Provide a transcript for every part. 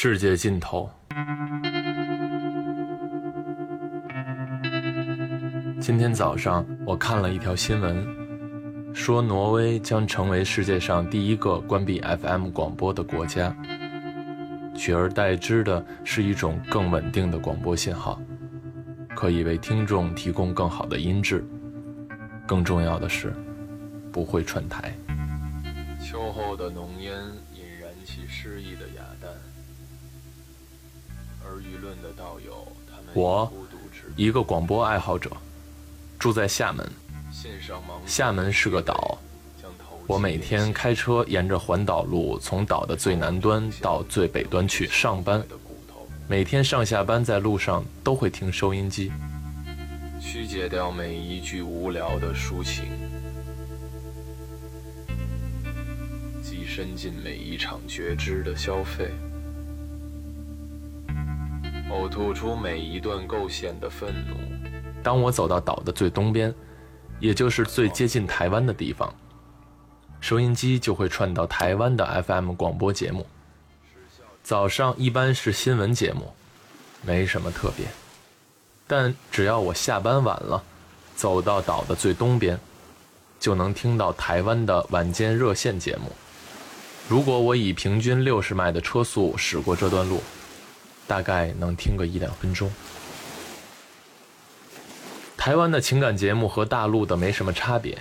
世界尽头。今天早上我看了一条新闻，说挪威将成为世界上第一个关闭 FM 广播的国家，取而代之的是一种更稳定的广播信号，可以为听众提供更好的音质。更重要的是，不会串台。秋后的浓烟引燃起诗意的雅丹，我，一个广播爱好者。住在厦门，厦门是个岛。我每天开车沿着环岛路，从岛的最南端到最北端去上班。每天上下班在路上都会听收音机，曲解掉每一句无聊的抒情，跻身进每一场觉知的消费，呕吐出每一段构陷的愤怒。当我走到岛的最东边，也就是最接近台湾的地方，收音机就会串到台湾的 FM 广播节目。早上一般是新闻节目，没什么特别。但只要我下班晚了，走到岛的最东边，就能听到台湾的晚间热线节目。如果我以平均六十迈的车速驶过这段路，大概能听个一两分钟。台湾的情感节目和大陆的没什么差别，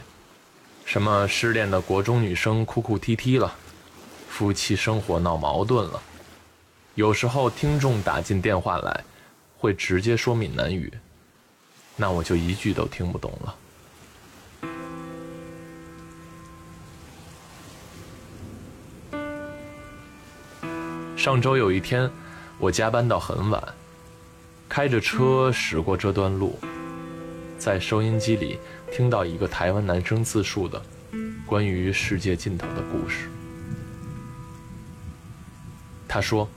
什么失恋的国中女生哭哭啼啼了，夫妻生活闹矛盾了，有时候听众打进电话来，会直接说闽南语，那我就一句都听不懂了。上周有一天，我加班到很晚，开着车驶过这段路。在收音机里听到一个台湾男生自述的关于世界尽头的故事。他说，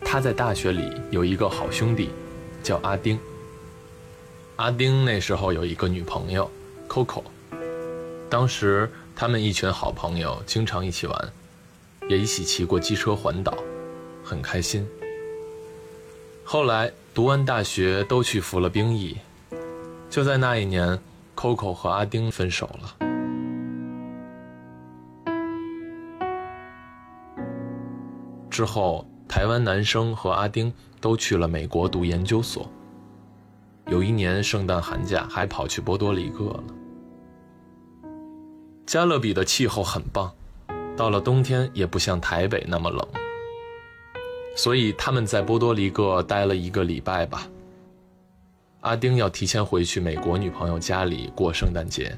他在大学里有一个好兄弟，叫阿丁。阿丁那时候有一个女朋友，Coco。当时他们一群好朋友经常一起玩，也一起骑过机车环岛，很开心。后来读完大学都去服了兵役。就在那一年，Coco 和阿丁分手了。之后，台湾男生和阿丁都去了美国读研究所。有一年圣诞寒假，还跑去波多黎各了。加勒比的气候很棒，到了冬天也不像台北那么冷。所以他们在波多黎各待了一个礼拜吧。阿丁要提前回去美国女朋友家里过圣诞节。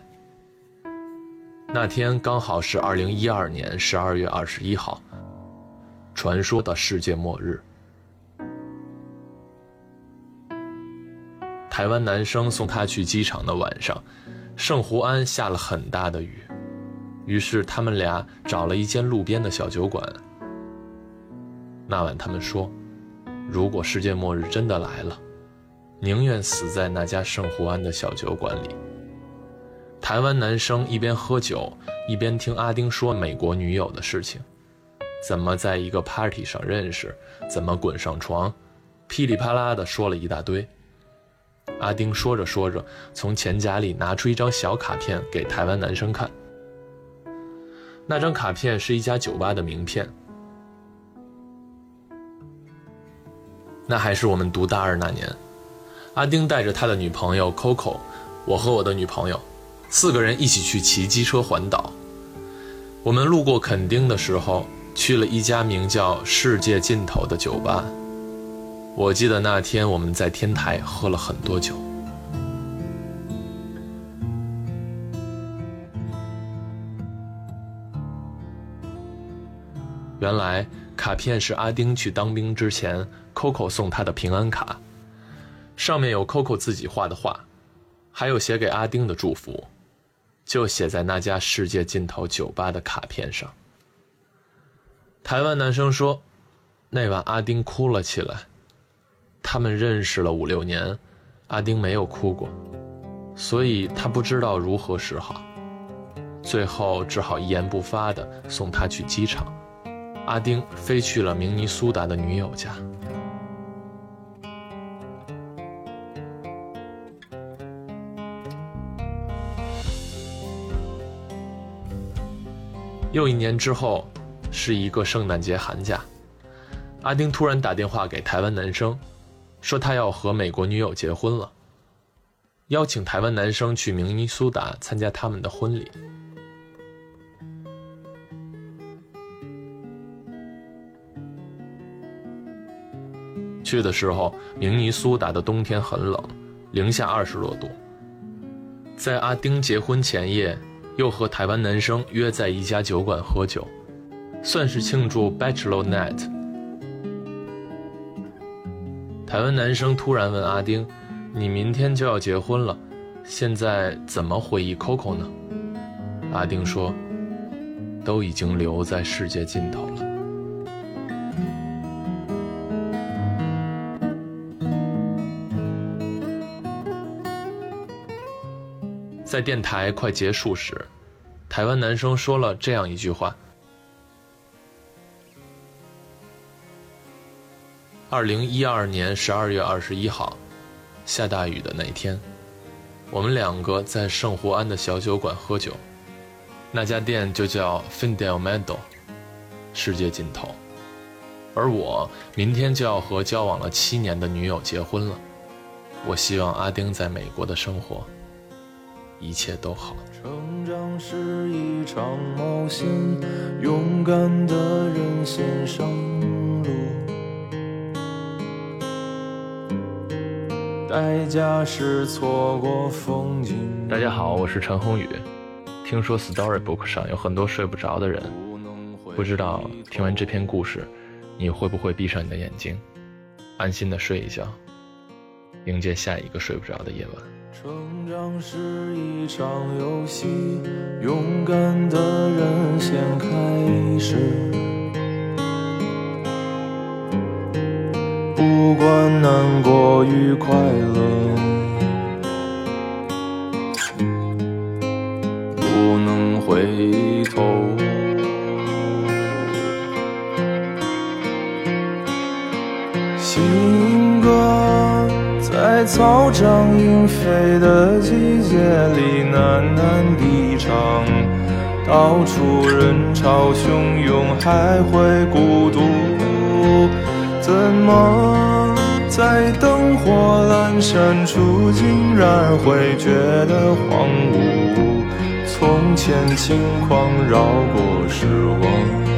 那天刚好是二零一二年十二月二十一号，传说的世界末日。台湾男生送她去机场的晚上，圣胡安下了很大的雨，于是他们俩找了一间路边的小酒馆。那晚他们说，如果世界末日真的来了。宁愿死在那家圣胡安的小酒馆里。台湾男生一边喝酒，一边听阿丁说美国女友的事情，怎么在一个 party 上认识，怎么滚上床，噼里啪啦的说了一大堆。阿丁说着说着，从钱夹里拿出一张小卡片给台湾男生看。那张卡片是一家酒吧的名片。那还是我们读大二那年。阿丁带着他的女朋友 Coco，我和我的女朋友，四个人一起去骑机车环岛。我们路过垦丁的时候，去了一家名叫“世界尽头”的酒吧。我记得那天我们在天台喝了很多酒。原来卡片是阿丁去当兵之前，Coco 送他的平安卡。上面有 Coco 自己画的画，还有写给阿丁的祝福，就写在那家世界尽头酒吧的卡片上。台湾男生说，那晚阿丁哭了起来。他们认识了五六年，阿丁没有哭过，所以他不知道如何是好，最后只好一言不发的送他去机场，阿丁飞去了明尼苏达的女友家。又一年之后，是一个圣诞节寒假，阿丁突然打电话给台湾男生，说他要和美国女友结婚了，邀请台湾男生去明尼苏达参加他们的婚礼。去的时候，明尼苏达的冬天很冷，零下二十多度。在阿丁结婚前夜。又和台湾男生约在一家酒馆喝酒，算是庆祝 Bachelor Night。台湾男生突然问阿丁：“你明天就要结婚了，现在怎么回忆 Coco 呢？”阿丁说：“都已经留在世界尽头了。”在电台快结束时，台湾男生说了这样一句话：“二零一二年十二月二十一号，下大雨的那一天，我们两个在圣胡安的小酒馆喝酒，那家店就叫 Findel Meadow，世界尽头。而我明天就要和交往了七年的女友结婚了，我希望阿丁在美国的生活。”一切都好。成长是一场冒险，勇敢的人先上路，代价是错过风景。大家好，我是陈宏宇。听说 Storybook 上有很多睡不着的人，不知道听完这篇故事，你会不会闭上你的眼睛，安心的睡一觉，迎接下一个睡不着的夜晚？成长是一场游戏，勇敢的人先开始。不管难过与快乐，不能回头。草长莺飞的季节里喃喃低唱，到处人潮汹涌，还会孤独？怎么在灯火阑珊处，竟然会觉得荒芜？从前轻狂绕过时光。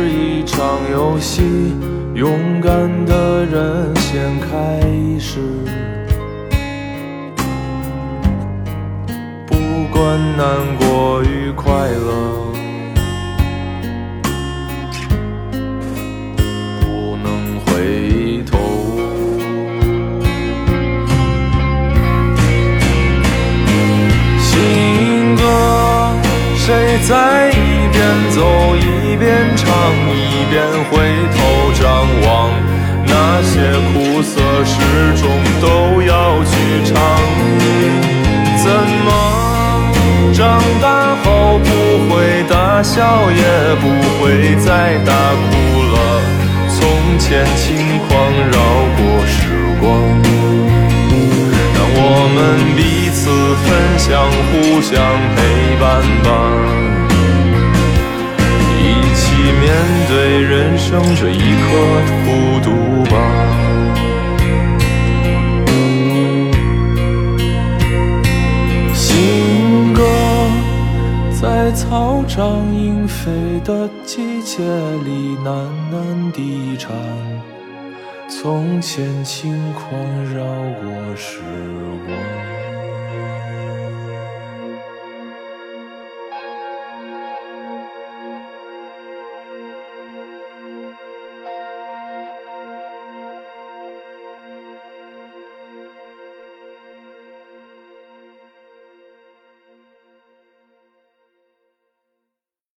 场游戏，勇敢的人先开始。不管难过与快乐，谁在一边走一？边唱一边回头张望，那些苦涩始终都要去尝。怎么长大后不会大笑，也不会再大哭了？从前轻狂绕过时光，让我们彼此分享，互相陪伴吧。一起面对人生这一刻的孤独吧。新歌在草长莺飞的季节里喃喃低唱，从前轻狂绕过时光。